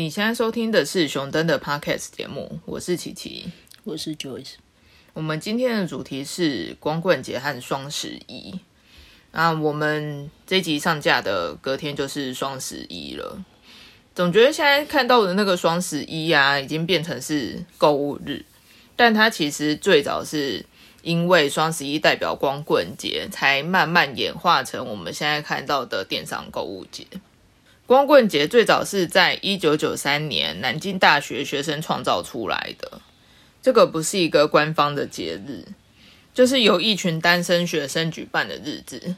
你现在收听的是熊登的 Podcast 节目，我是琪琪，我是 Joyce。我们今天的主题是光棍节和双十一。那我们这集上架的隔天就是双十一了，总觉得现在看到的那个双十一啊，已经变成是购物日，但它其实最早是因为双十一代表光棍节，才慢慢演化成我们现在看到的电商购物节。光棍节最早是在一九九三年南京大学学生创造出来的，这个不是一个官方的节日，就是由一群单身学生举办的日子。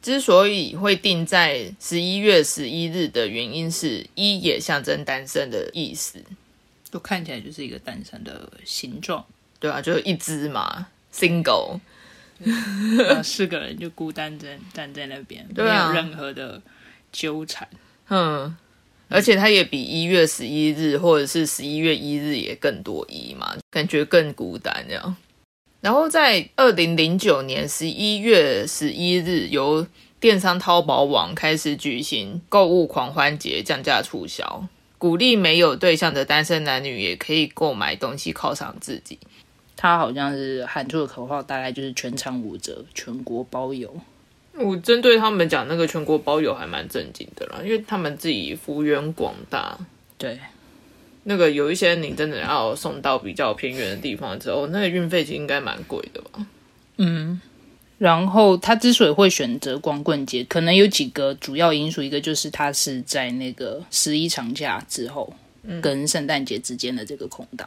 之所以会定在十一月十一日的原因是，一也象征单身的意思，就看起来就是一个单身的形状，对啊，就是一只嘛，single，四个人就孤单在站在那边，对啊。没有任何的纠缠。嗯，而且它也比一月十一日或者是十一月一日也更多一嘛，感觉更孤单这样。然后在二零零九年十一月十一日，由电商淘宝网开始举行购物狂欢节，降价促销，鼓励没有对象的单身男女也可以购买东西犒赏自己。他好像是喊出的口号，大概就是全场五折，全国包邮。我针对他们讲那个全国包邮还蛮正经的啦，因为他们自己幅员广大，对，那个有一些你真的要送到比较偏远的地方之后，那个运费其实应该蛮贵的吧？嗯。然后他之所以会选择光棍节，可能有几个主要因素，一个就是他是在那个十一长假之后，跟圣诞节之间的这个空档，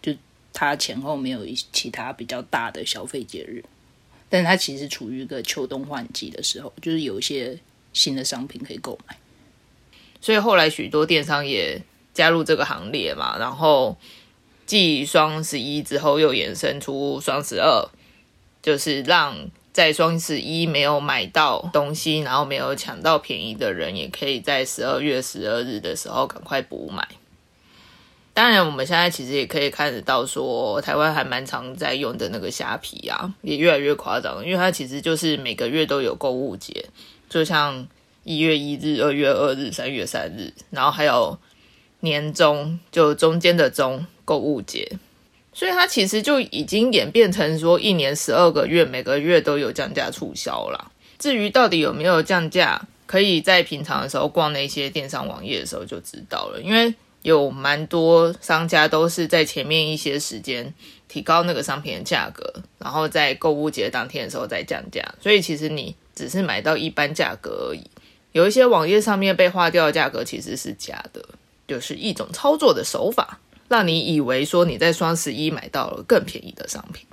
就他前后没有一其他比较大的消费节日。但它其实处于一个秋冬换季的时候，就是有一些新的商品可以购买。所以后来许多电商也加入这个行列嘛，然后继双十一之后又衍生出双十二，就是让在双十一没有买到东西，然后没有抢到便宜的人，也可以在十二月十二日的时候赶快补买。当然，我们现在其实也可以看得到，说台湾还蛮常在用的那个虾皮啊，也越来越夸张，因为它其实就是每个月都有购物节，就像一月一日、二月二日、三月三日，然后还有年终，就中间的中购物节，所以它其实就已经演变成说，一年十二个月，每个月都有降价促销啦。至于到底有没有降价，可以在平常的时候逛那些电商网页的时候就知道了，因为。有蛮多商家都是在前面一些时间提高那个商品的价格，然后在购物节当天的时候再降价，所以其实你只是买到一般价格而已。有一些网页上面被划掉的价格其实是假的，就是一种操作的手法，让你以为说你在双十一买到了更便宜的商品。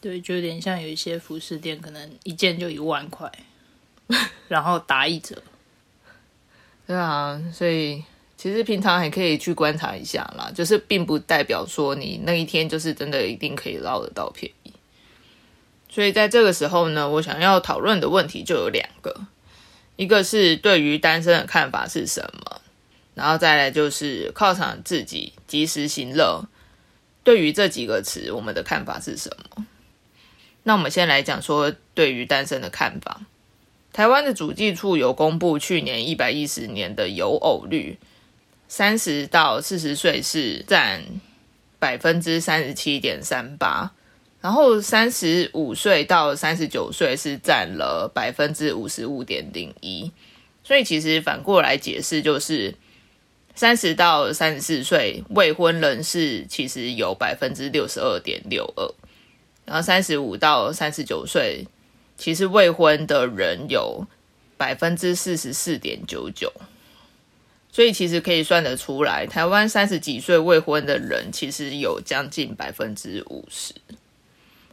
对，就有点像有一些服饰店，可能一件就一万块，然后打一折。对啊，所以。其实平常还可以去观察一下啦，就是并不代表说你那一天就是真的一定可以捞得到便宜。所以在这个时候呢，我想要讨论的问题就有两个，一个是对于单身的看法是什么，然后再来就是犒赏自己及时行乐。对于这几个词，我们的看法是什么？那我们先来讲说对于单身的看法。台湾的主计处有公布去年一百一十年的有偶率。三十到四十岁是占百分之三十七点三八，然后三十五岁到三十九岁是占了百分之五十五点零一，所以其实反过来解释就是三十到三十四岁未婚人士其实有百分之六十二点六二，然后三十五到三十九岁其实未婚的人有百分之四十四点九九。所以其实可以算得出来，台湾三十几岁未婚的人其实有将近百分之五十，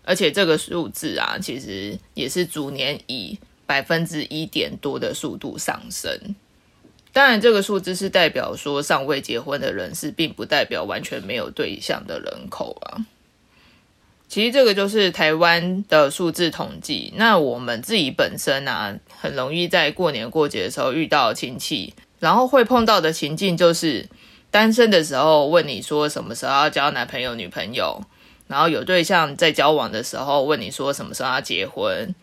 而且这个数字啊，其实也是逐年以百分之一点多的速度上升。当然，这个数字是代表说尚未结婚的人士，并不代表完全没有对象的人口啊。其实这个就是台湾的数字统计。那我们自己本身啊，很容易在过年过节的时候遇到亲戚。然后会碰到的情境就是单身的时候问你说什么时候要交男朋友女朋友，然后有对象在交往的时候问你说什么时候要结婚，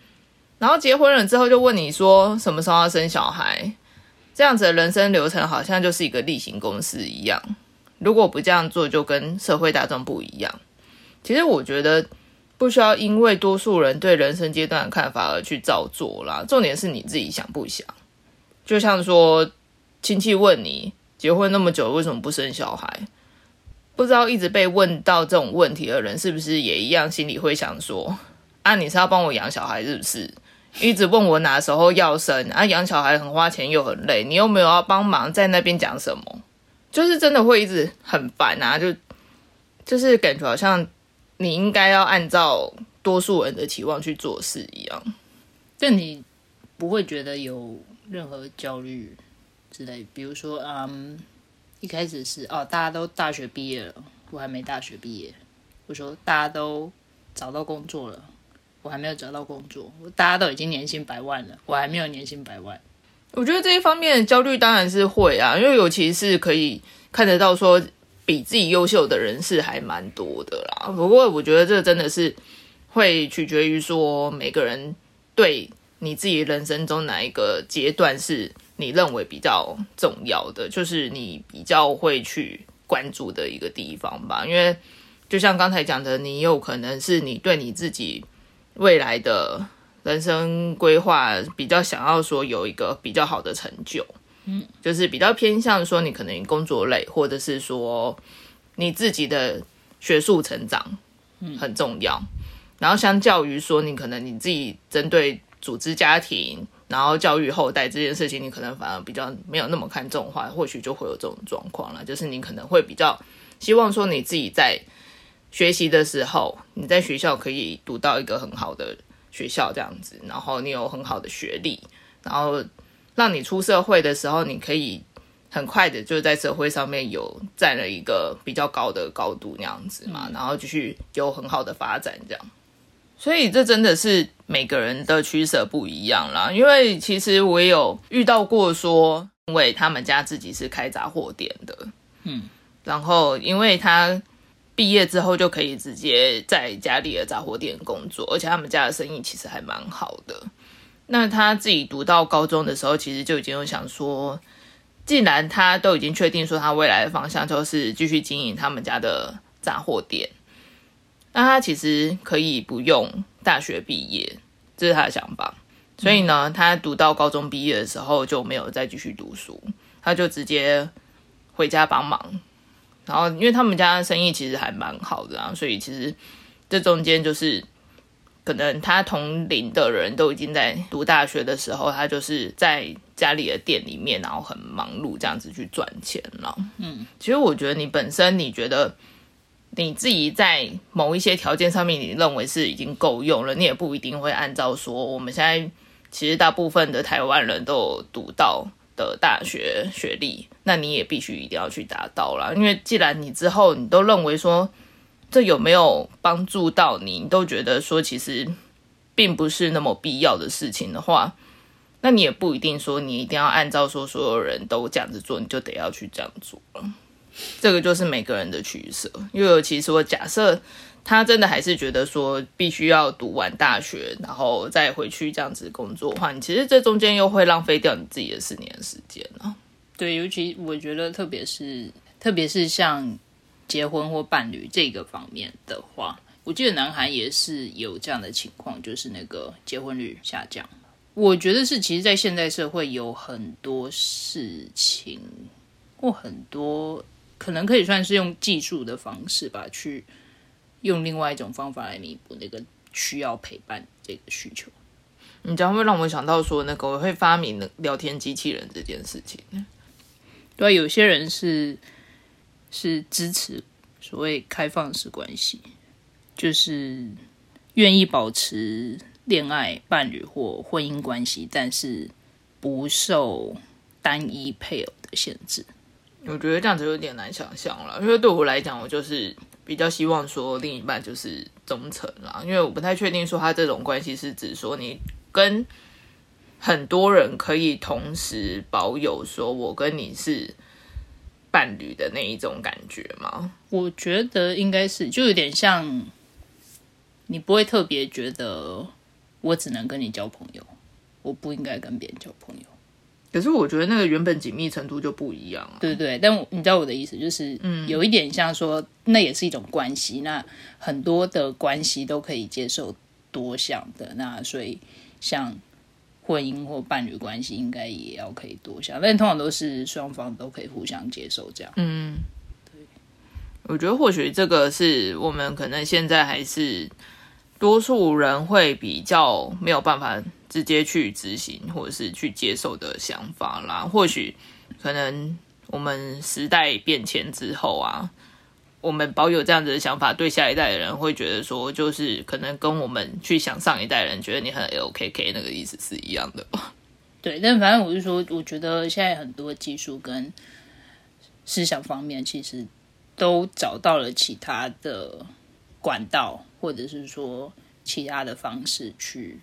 然后结婚了之后就问你说什么时候要生小孩，这样子的人生流程好像就是一个例行公事一样。如果不这样做，就跟社会大众不一样。其实我觉得不需要因为多数人对人生阶段的看法而去照做啦。重点是你自己想不想。就像说，亲戚问你结婚那么久为什么不生小孩？不知道一直被问到这种问题的人，是不是也一样心里会想说：啊，你是要帮我养小孩，是不是？一直问我哪时候要生啊？养小孩很花钱又很累，你又没有要帮忙，在那边讲什么？就是真的会一直很烦啊！就就是感觉好像你应该要按照多数人的期望去做事一样。但你不会觉得有任何焦虑之类？比如说，嗯，一开始是哦，大家都大学毕业了，我还没大学毕业。我说大家都找到工作了，我还没有找到工作。大家都已经年薪百万了，我还没有年薪百万。我觉得这一方面的焦虑当然是会啊，因为尤其是可以看得到说比自己优秀的人是还蛮多的啦。不过我觉得这真的是会取决于说每个人对你自己人生中哪一个阶段是你认为比较重要的，就是你比较会去关注的一个地方吧。因为就像刚才讲的，你有可能是你对你自己未来的。人生规划比较想要说有一个比较好的成就，嗯，就是比较偏向说你可能工作累，或者是说你自己的学术成长，很重要。然后相较于说你可能你自己针对组织家庭，然后教育后代这件事情，你可能反而比较没有那么看重的话，或许就会有这种状况了。就是你可能会比较希望说你自己在学习的时候，你在学校可以读到一个很好的。学校这样子，然后你有很好的学历，然后让你出社会的时候，你可以很快的就在社会上面有占了一个比较高的高度那样子嘛，然后继续有很好的发展这样。所以这真的是每个人的取舍不一样啦。因为其实我也有遇到过说，因为他们家自己是开杂货店的，嗯，然后因为他。毕业之后就可以直接在家里的杂货店工作，而且他们家的生意其实还蛮好的。那他自己读到高中的时候，其实就已经有想说，既然他都已经确定说他未来的方向就是继续经营他们家的杂货店，那他其实可以不用大学毕业，这是他的想法。所以呢，他读到高中毕业的时候就没有再继续读书，他就直接回家帮忙。然后，因为他们家生意其实还蛮好的啊，所以其实这中间就是可能他同龄的人都已经在读大学的时候，他就是在家里的店里面，然后很忙碌这样子去赚钱了。嗯，其实我觉得你本身你觉得你自己在某一些条件上面，你认为是已经够用了，你也不一定会按照说我们现在其实大部分的台湾人都读到。的大学学历，那你也必须一定要去达到了，因为既然你之后你都认为说这有没有帮助到你，你都觉得说其实并不是那么必要的事情的话，那你也不一定说你一定要按照说所有人都这样子做，你就得要去这样做了。这个就是每个人的取舍，因为尤其说假设。他真的还是觉得说必须要读完大学，然后再回去这样子工作的话，你其实这中间又会浪费掉你自己的四年时间呢。对，尤其我觉得，特别是特别是像结婚或伴侣这个方面的话，我记得南韩也是有这样的情况，就是那个结婚率下降。我觉得是，其实，在现代社会有很多事情或很多可能可以算是用技术的方式吧去。用另外一种方法来弥补那个需要陪伴这个需求，你将会让我想到说，那个我会发明的聊天机器人这件事情。对，有些人是是支持所谓开放式关系，就是愿意保持恋爱、伴侣或婚姻关系，但是不受单一配偶的限制。我觉得这样子有点难想象了，因为对我来讲，我就是。比较希望说另一半就是忠诚啦，因为我不太确定说他这种关系是指说你跟很多人可以同时保有说我跟你是伴侣的那一种感觉吗？我觉得应该是，就有点像你不会特别觉得我只能跟你交朋友，我不应该跟别人交朋友。可是我觉得那个原本紧密程度就不一样啊。对对，但你知道我的意思，就是嗯，有一点像说，那也是一种关系。那很多的关系都可以接受多项的，那所以像婚姻或伴侣关系，应该也要可以多项，但通常都是双方都可以互相接受这样。嗯，对，我觉得或许这个是我们可能现在还是多数人会比较没有办法。直接去执行或者是去接受的想法啦，或许可能我们时代变迁之后啊，我们保有这样子的想法，对下一代的人会觉得说，就是可能跟我们去想上一代人觉得你很 LKK 那个意思是一样的。对，但反正我是说，我觉得现在很多技术跟思想方面，其实都找到了其他的管道，或者是说其他的方式去。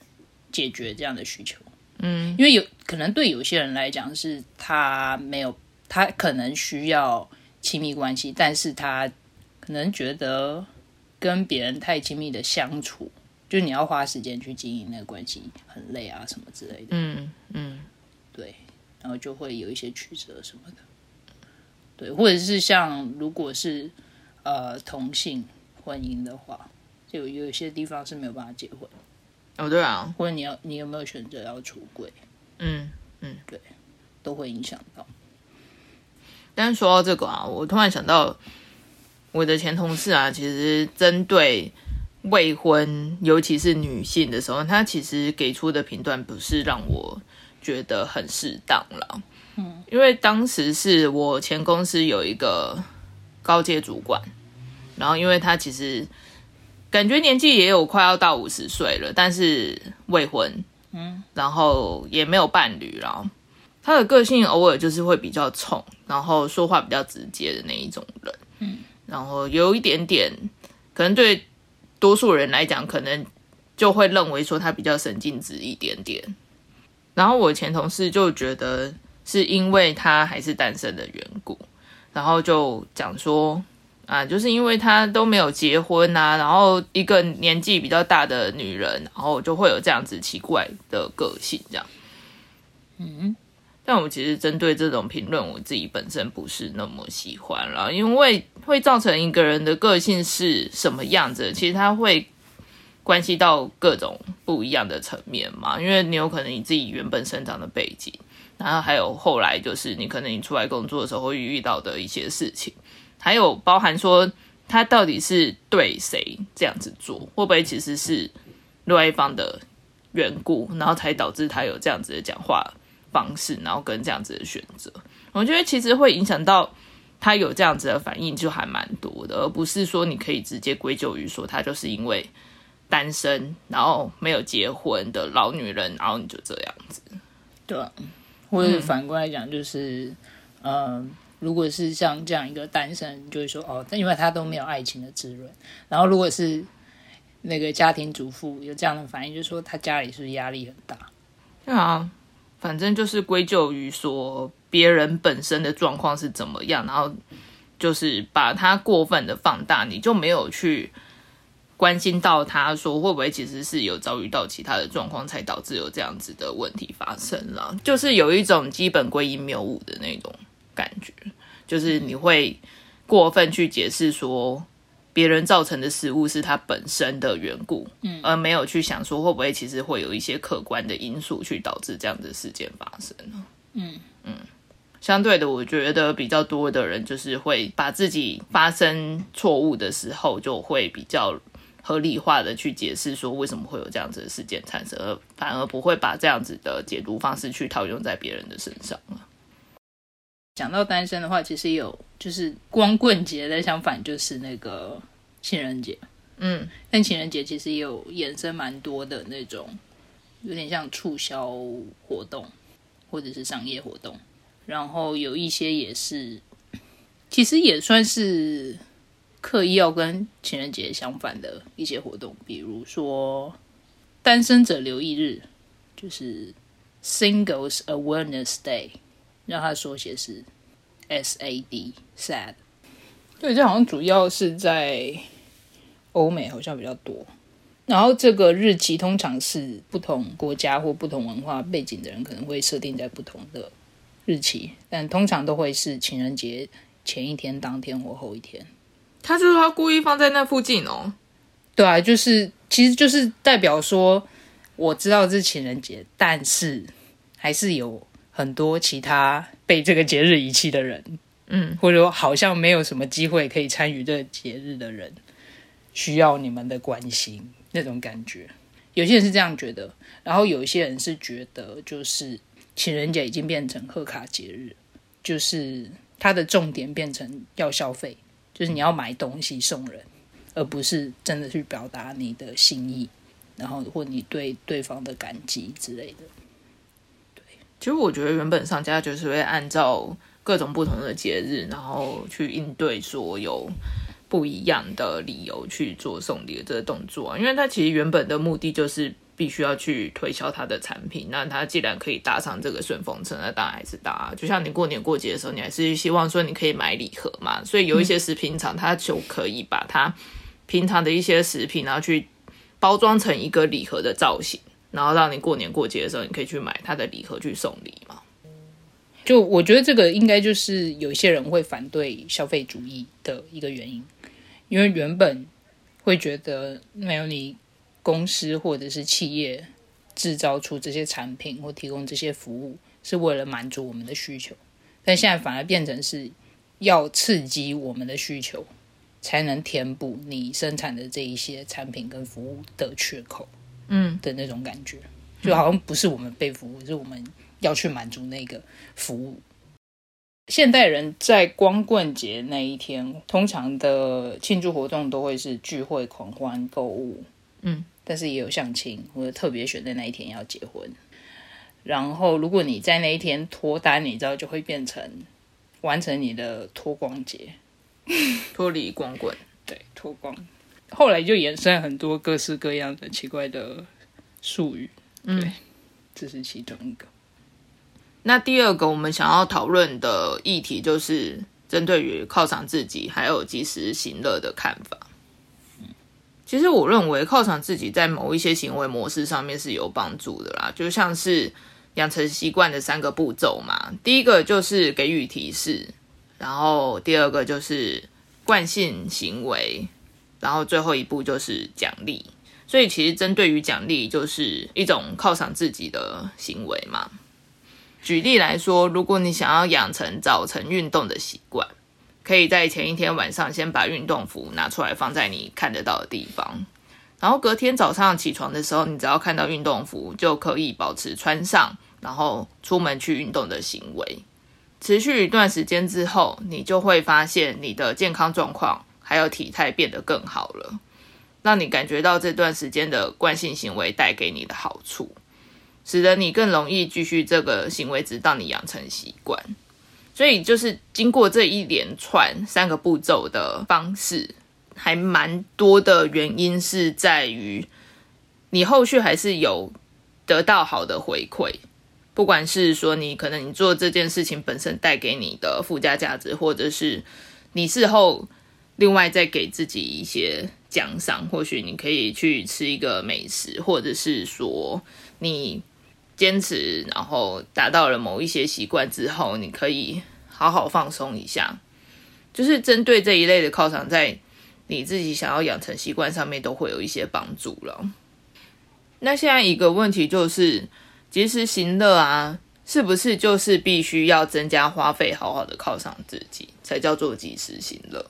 解决这样的需求，嗯，因为有可能对有些人来讲是他没有，他可能需要亲密关系，但是他可能觉得跟别人太亲密的相处，就你要花时间去经营那个关系很累啊，什么之类的，嗯嗯，对，然后就会有一些曲折什么的，对，或者是像如果是呃同性婚姻的话，就有一些地方是没有办法结婚。哦，对啊，或者你要，你有没有选择要出轨？嗯嗯，对，都会影响到。但是说到这个啊，我突然想到，我的前同事啊，其实针对未婚，尤其是女性的时候，他其实给出的评断不是让我觉得很适当了。嗯，因为当时是我前公司有一个高阶主管，然后因为他其实。感觉年纪也有快要到五十岁了，但是未婚，嗯，然后也没有伴侣了。他的个性偶尔就是会比较冲，然后说话比较直接的那一种人，嗯，然后有一点点，可能对多数人来讲，可能就会认为说他比较神经质一点点。然后我前同事就觉得是因为他还是单身的缘故，然后就讲说。啊，就是因为他都没有结婚啊，然后一个年纪比较大的女人，然后就会有这样子奇怪的个性，这样。嗯，但我其实针对这种评论，我自己本身不是那么喜欢了，因为会造成一个人的个性是什么样子，其实他会关系到各种不一样的层面嘛。因为你有可能你自己原本生长的背景，然后还有后来就是你可能你出来工作的时候会遇到的一些事情。还有包含说他到底是对谁这样子做，会不会其实是另外一方的缘故，然后才导致他有这样子的讲话方式，然后跟这样子的选择。我觉得其实会影响到他有这样子的反应，就还蛮多的，而不是说你可以直接归咎于说他就是因为单身，然后没有结婚的老女人，然后你就这样子。对，或者反过来讲，就是嗯。如果是像这样一个单身，就会说哦，但因为他都没有爱情的滋润。然后如果是那个家庭主妇有这样的反应，就说他家里是不是压力很大？对啊，反正就是归咎于说别人本身的状况是怎么样，然后就是把他过分的放大，你就没有去关心到他说会不会其实是有遭遇到其他的状况，才导致有这样子的问题发生了。就是有一种基本归因谬误的那种。感觉就是你会过分去解释说别人造成的失误是他本身的缘故，嗯，而没有去想说会不会其实会有一些客观的因素去导致这样的事件发生呢？嗯嗯，相对的，我觉得比较多的人就是会把自己发生错误的时候，就会比较合理化的去解释说为什么会有这样子的事件产生，而反而不会把这样子的解读方式去套用在别人的身上了。讲到单身的话，其实有就是光棍节的相反就是那个情人节，嗯，但情人节其实也有衍生蛮多的那种，有点像促销活动或者是商业活动，然后有一些也是，其实也算是刻意要跟情人节相反的一些活动，比如说单身者留意日，就是 Singles Awareness Day。让他缩写是 S A D，sad。对，这好像主要是在欧美好像比较多。然后这个日期通常是不同国家或不同文化背景的人可能会设定在不同的日期，但通常都会是情人节前一天、当天或后一天。他就是他故意放在那附近哦。对啊，就是其实就是代表说，我知道这是情人节，但是还是有很多其他被这个节日遗弃的人，嗯，或者说好像没有什么机会可以参与这个节日的人，需要你们的关心那种感觉。有些人是这样觉得，然后有一些人是觉得，就是情人节已经变成贺卡节日，就是它的重点变成要消费，就是你要买东西送人。而不是真的去表达你的心意，然后或你对对方的感激之类的。对，其实我觉得原本商家就是会按照各种不同的节日，然后去应对所有不一样的理由去做送礼的这个动作，因为他其实原本的目的就是必须要去推销他的产品。那他既然可以搭上这个顺风车，那当然还是搭。就像你过年过节的时候，你还是希望说你可以买礼盒嘛，所以有一些食品厂，它就可以把它。平常的一些食品，然后去包装成一个礼盒的造型，然后让你过年过节的时候，你可以去买他的礼盒去送礼嘛。就我觉得这个应该就是有一些人会反对消费主义的一个原因，因为原本会觉得没有你公司或者是企业制造出这些产品或提供这些服务是为了满足我们的需求，但现在反而变成是要刺激我们的需求。才能填补你生产的这一些产品跟服务的缺口，嗯的那种感觉，就好像不是我们被服务，是我们要去满足那个服务。现代人在光棍节那一天，通常的庆祝活动都会是聚会、狂欢、购物，嗯，但是也有相亲，或者特别选在那一天要结婚。然后，如果你在那一天脱单，你知道就会变成完成你的脱光节。脱离光棍，对，脱光。后来就衍生很多各式各样的奇怪的术语，对，这是其中一个。那第二个我们想要讨论的议题，就是针对于犒赏自己还有及时行乐的看法。其实我认为犒赏自己在某一些行为模式上面是有帮助的啦，就像是养成习惯的三个步骤嘛。第一个就是给予提示。然后第二个就是惯性行为，然后最后一步就是奖励。所以其实针对于奖励，就是一种犒赏自己的行为嘛。举例来说，如果你想要养成早晨运动的习惯，可以在前一天晚上先把运动服拿出来放在你看得到的地方，然后隔天早上起床的时候，你只要看到运动服就可以保持穿上，然后出门去运动的行为。持续一段时间之后，你就会发现你的健康状况还有体态变得更好了，让你感觉到这段时间的惯性行为带给你的好处，使得你更容易继续这个行为，直到你养成习惯。所以，就是经过这一连串三个步骤的方式，还蛮多的原因是在于你后续还是有得到好的回馈。不管是说你可能你做这件事情本身带给你的附加价值，或者是你事后另外再给自己一些奖赏，或许你可以去吃一个美食，或者是说你坚持然后达到了某一些习惯之后，你可以好好放松一下。就是针对这一类的犒赏，在你自己想要养成习惯上面都会有一些帮助了。那现在一个问题就是。及时行乐啊，是不是就是必须要增加花费，好好的犒赏自己，才叫做及时行乐？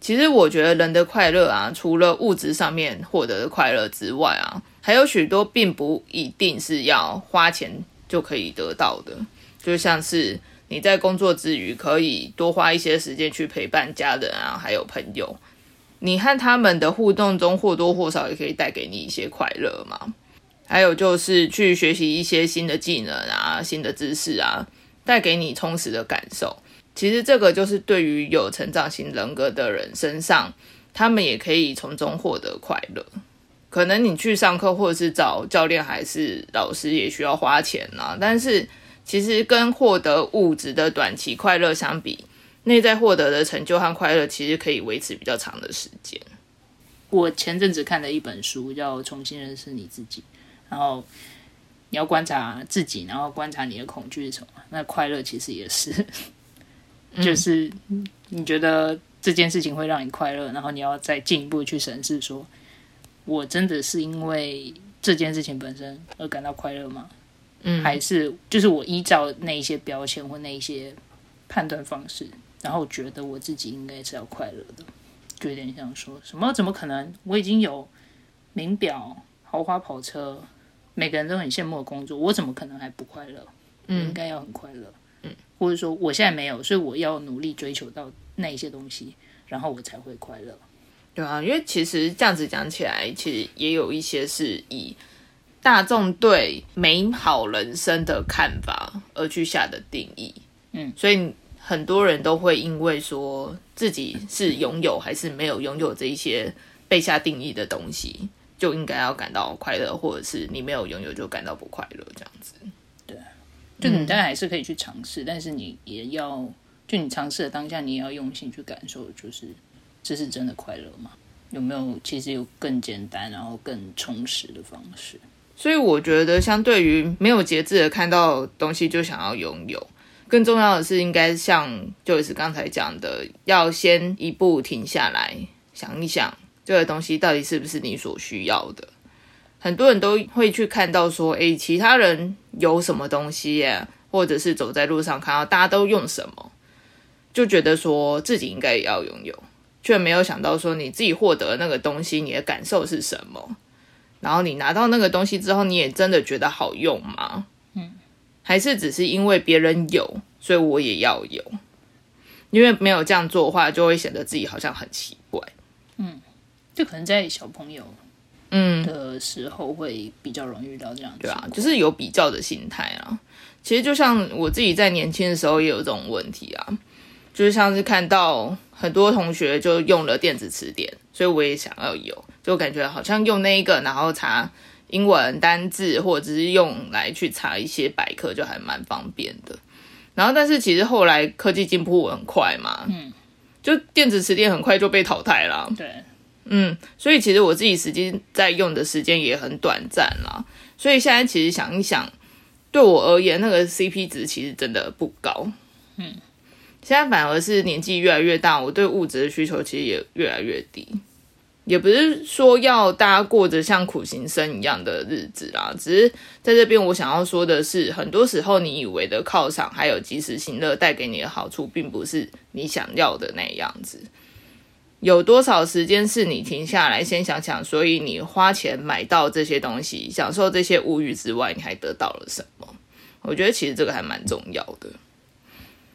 其实我觉得人的快乐啊，除了物质上面获得的快乐之外啊，还有许多并不一定是要花钱就可以得到的。就像是你在工作之余，可以多花一些时间去陪伴家人啊，还有朋友，你和他们的互动中或多或少也可以带给你一些快乐嘛。还有就是去学习一些新的技能啊、新的知识啊，带给你充实的感受。其实这个就是对于有成长型人格的人身上，他们也可以从中获得快乐。可能你去上课或者是找教练还是老师，也需要花钱啊。但是其实跟获得物质的短期快乐相比，内在获得的成就和快乐，其实可以维持比较长的时间。我前阵子看了一本书，叫《重新认识你自己》，然后你要观察自己，然后观察你的恐惧是什么。那快乐其实也是，就是你觉得这件事情会让你快乐，然后你要再进一步去审视，说我真的是因为这件事情本身而感到快乐吗？嗯，还是就是我依照那一些标签或那一些判断方式，然后觉得我自己应该是要快乐的，就有点像说什么怎么可能？我已经有名表、豪华跑车，每个人都很羡慕的工作，我怎么可能还不快乐？嗯应该要很快乐，嗯，或者说我现在没有，所以我要努力追求到那一些东西，然后我才会快乐。对啊，因为其实这样子讲起来，其实也有一些是以大众对美好人生的看法而去下的定义。嗯，所以很多人都会因为说自己是拥有还是没有拥有这一些被下定义的东西，就应该要感到快乐，或者是你没有拥有就感到不快乐这样子。就你当然还是可以去尝试，但是你也要，就你尝试的当下，你也要用心去感受，就是这是真的快乐吗？有没有其实有更简单，然后更充实的方式？所以我觉得，相对于没有节制的看到东西就想要拥有，更重要的是，应该像就是刚才讲的，要先一步停下来，想一想这个东西到底是不是你所需要的。很多人都会去看到说，诶，其他人有什么东西耶，或者是走在路上看到大家都用什么，就觉得说自己应该也要拥有，却没有想到说你自己获得那个东西，你的感受是什么。然后你拿到那个东西之后，你也真的觉得好用吗？嗯，还是只是因为别人有，所以我也要有？因为没有这样做的话，就会显得自己好像很奇怪。嗯就可能在小朋友嗯，的时候会比较容易遇到这样的对啊，就是有比较的心态啊。其实就像我自己在年轻的时候也有这种问题啊，就是像是看到很多同学就用了电子词典，所以我也想要有，就感觉好像用那一个，然后查英文单字，或者是用来去查一些百科，就还蛮方便的。然后，但是其实后来科技进步很快嘛，嗯，就电子词典很快就被淘汰了。对，嗯，所以其实我自己实际在用的时间也很短暂啦。所以现在其实想一想，对我而言，那个 CP 值其实真的不高。嗯，现在反而是年纪越来越大，我对物质的需求其实也越来越低。也不是说要大家过着像苦行僧一样的日子啦，只是在这边我想要说的是，很多时候你以为的犒赏还有及时行乐带给你的好处，并不是你想要的那样子。有多少时间是你停下来先想想，所以你花钱买到这些东西，享受这些物欲之外，你还得到了什么？我觉得其实这个还蛮重要的，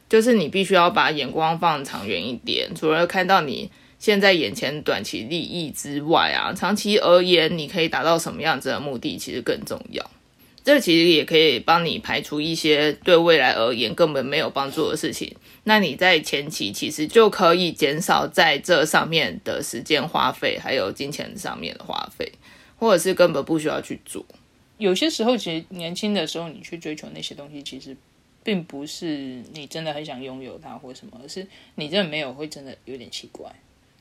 就是你必须要把眼光放长远一点，除了看到你现在眼前短期利益之外啊，长期而言你可以达到什么样子的目的，其实更重要。这其实也可以帮你排除一些对未来而言根本没有帮助的事情。那你在前期其实就可以减少在这上面的时间花费，还有金钱上面的花费，或者是根本不需要去做。有些时候，其实年轻的时候，你去追求那些东西，其实并不是你真的很想拥有它或什么，而是你真的没有，会真的有点奇怪。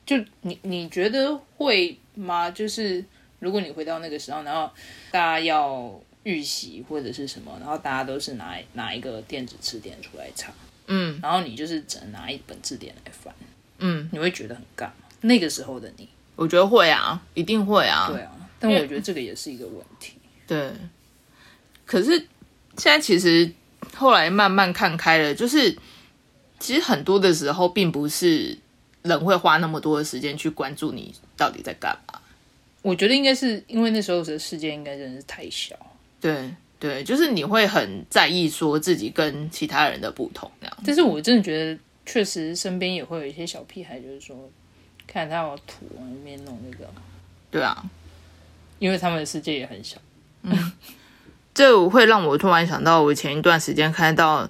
就你你觉得会吗？就是如果你回到那个时候，然后大家要预习或者是什么，然后大家都是拿拿一个电子词典出来查，嗯然后你就是只能拿一本字典来翻，嗯，你会觉得很尬。那个时候的你，我觉得会啊，一定会啊。对啊，但我觉得这个也是一个问题。对，可是现在其实后来慢慢看开了，就是其实很多的时候，并不是人会花那么多的时间去关注你到底在干嘛。我觉得应该是因为那时候的世界应该真的是太小，对对，就是你会很在意说自己跟其他人的不同那样。但是我真的觉得，确实身边也会有一些小屁孩，就是说，看他有土往里面弄那个，对啊，因为他们的世界也很小。嗯这会让我突然想到，我前一段时间看到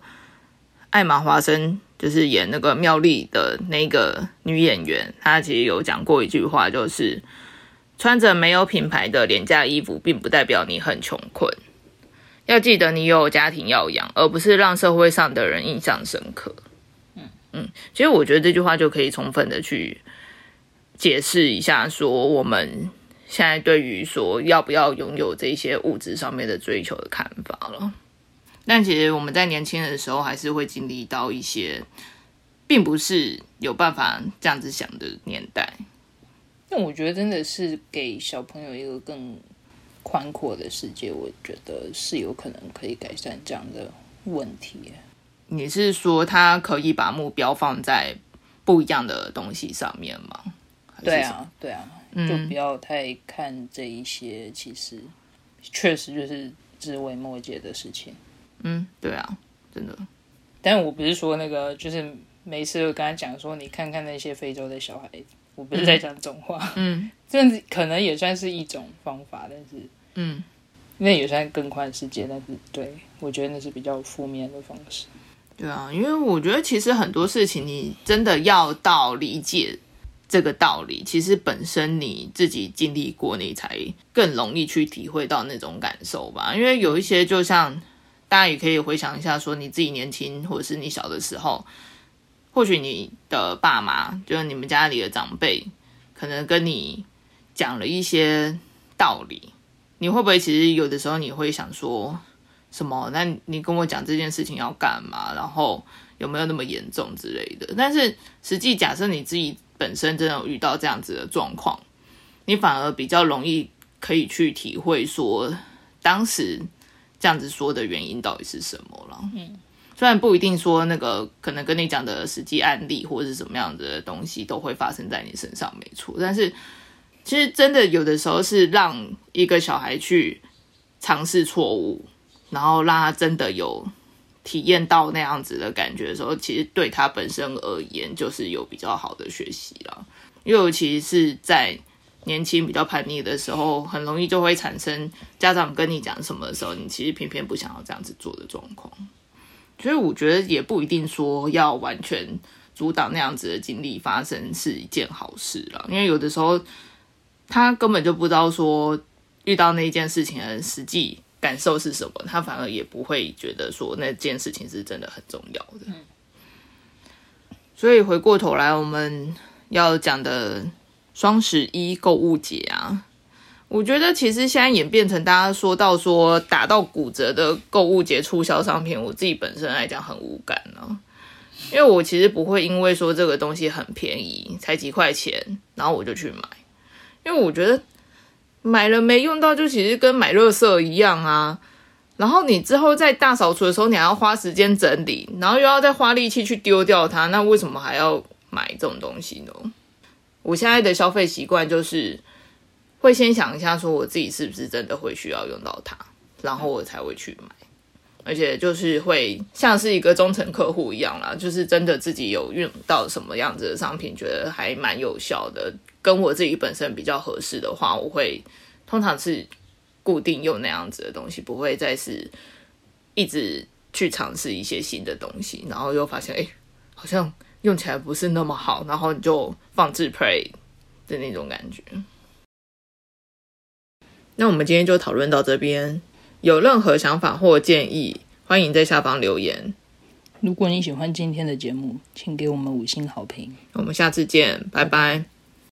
艾玛华森，就是演那个妙丽的那个女演员，她其实有讲过一句话，就是穿着没有品牌的廉价衣服，并不代表你很穷困。要记得你有家庭要养，而不是让社会上的人印象深刻。嗯嗯，其实我觉得这句话就可以充分的去解释一下，说我们现在对于说要不要拥有这些物质上面的追求的看法了。但其实我们在年轻的时候，还是会经历到一些，并不是有办法这样子想的年代。但我觉得真的是给小朋友一个更宽阔的世界，我觉得是有可能可以改善这样的问题。你是说他可以把目标放在不一样的东西上面吗？对啊，对啊，就不要太看这一些，其实确实就是枝微末节的事情。嗯，对啊，真的。但我不是说那个，就是每次跟他讲说，你看看那些非洲的小孩，我不是在讲这种话。嗯，这可能也算是一种方法，但是，嗯，那也算更宽世界，但是对我觉得那是比较负面的方式。对啊，因为我觉得其实很多事情，你真的要到理解这个道理，其实本身你自己经历过，你才更容易去体会到那种感受吧。因为有一些就像。大家也可以回想一下，说你自己年轻或者是你小的时候，或许你的爸妈就是你们家里的长辈，可能跟你讲了一些道理，你会不会其实有的时候你会想说什么？那你跟我讲这件事情要干嘛？然后有没有那么严重之类的？但是实际假设你自己本身真的有遇到这样子的状况，你反而比较容易可以去体会说当时。这样子说的原因到底是什么了？嗯，虽然不一定说那个可能跟你讲的实际案例或者是什么样的东西都会发生在你身上，没错。但是其实真的有的时候是让一个小孩去尝试错误，然后让他真的有体验到那样子的感觉的时候，其实对他本身而言就是有比较好的学习了，尤其是在。年轻比较叛逆的时候，很容易就会产生家长跟你讲什么的时候，你其实偏偏不想要这样子做的状况。所以我觉得也不一定说要完全阻挡那样子的经历发生是一件好事了，因为有的时候他根本就不知道说遇到那件事情的实际感受是什么，他反而也不会觉得说那件事情是真的很重要的。所以回过头来，我们要讲的。双十一购物节啊，我觉得其实现在演变成大家说到说打到骨折的购物节促销商品，我自己本身来讲很无感呢，因为我其实不会因为说这个东西很便宜，才几块钱，然后我就去买，因为我觉得买了没用到，就其实跟买乐色一样啊。然后你之后在大扫除的时候，你还要花时间整理，然后又要再花力气去丢掉它，那为什么还要买这种东西呢？我现在的消费习惯就是会先想一下，说我自己是不是真的会需要用到它，然后我才会去买。而且就是会像是一个忠诚客户一样啦，就是真的自己有用到什么样子的商品，觉得还蛮有效的，跟我自己本身比较合适的话，我会通常是固定用那样子的东西，不会再是一直去尝试一些新的东西，然后又发现哎，好像。用起来不是那么好，然后你就放置 pray 的那种感觉。那我们今天就讨论到这边，有任何想法或建议，欢迎在下方留言。如果你喜欢今天的节目，请给我们五星好评。我们下次见，拜拜。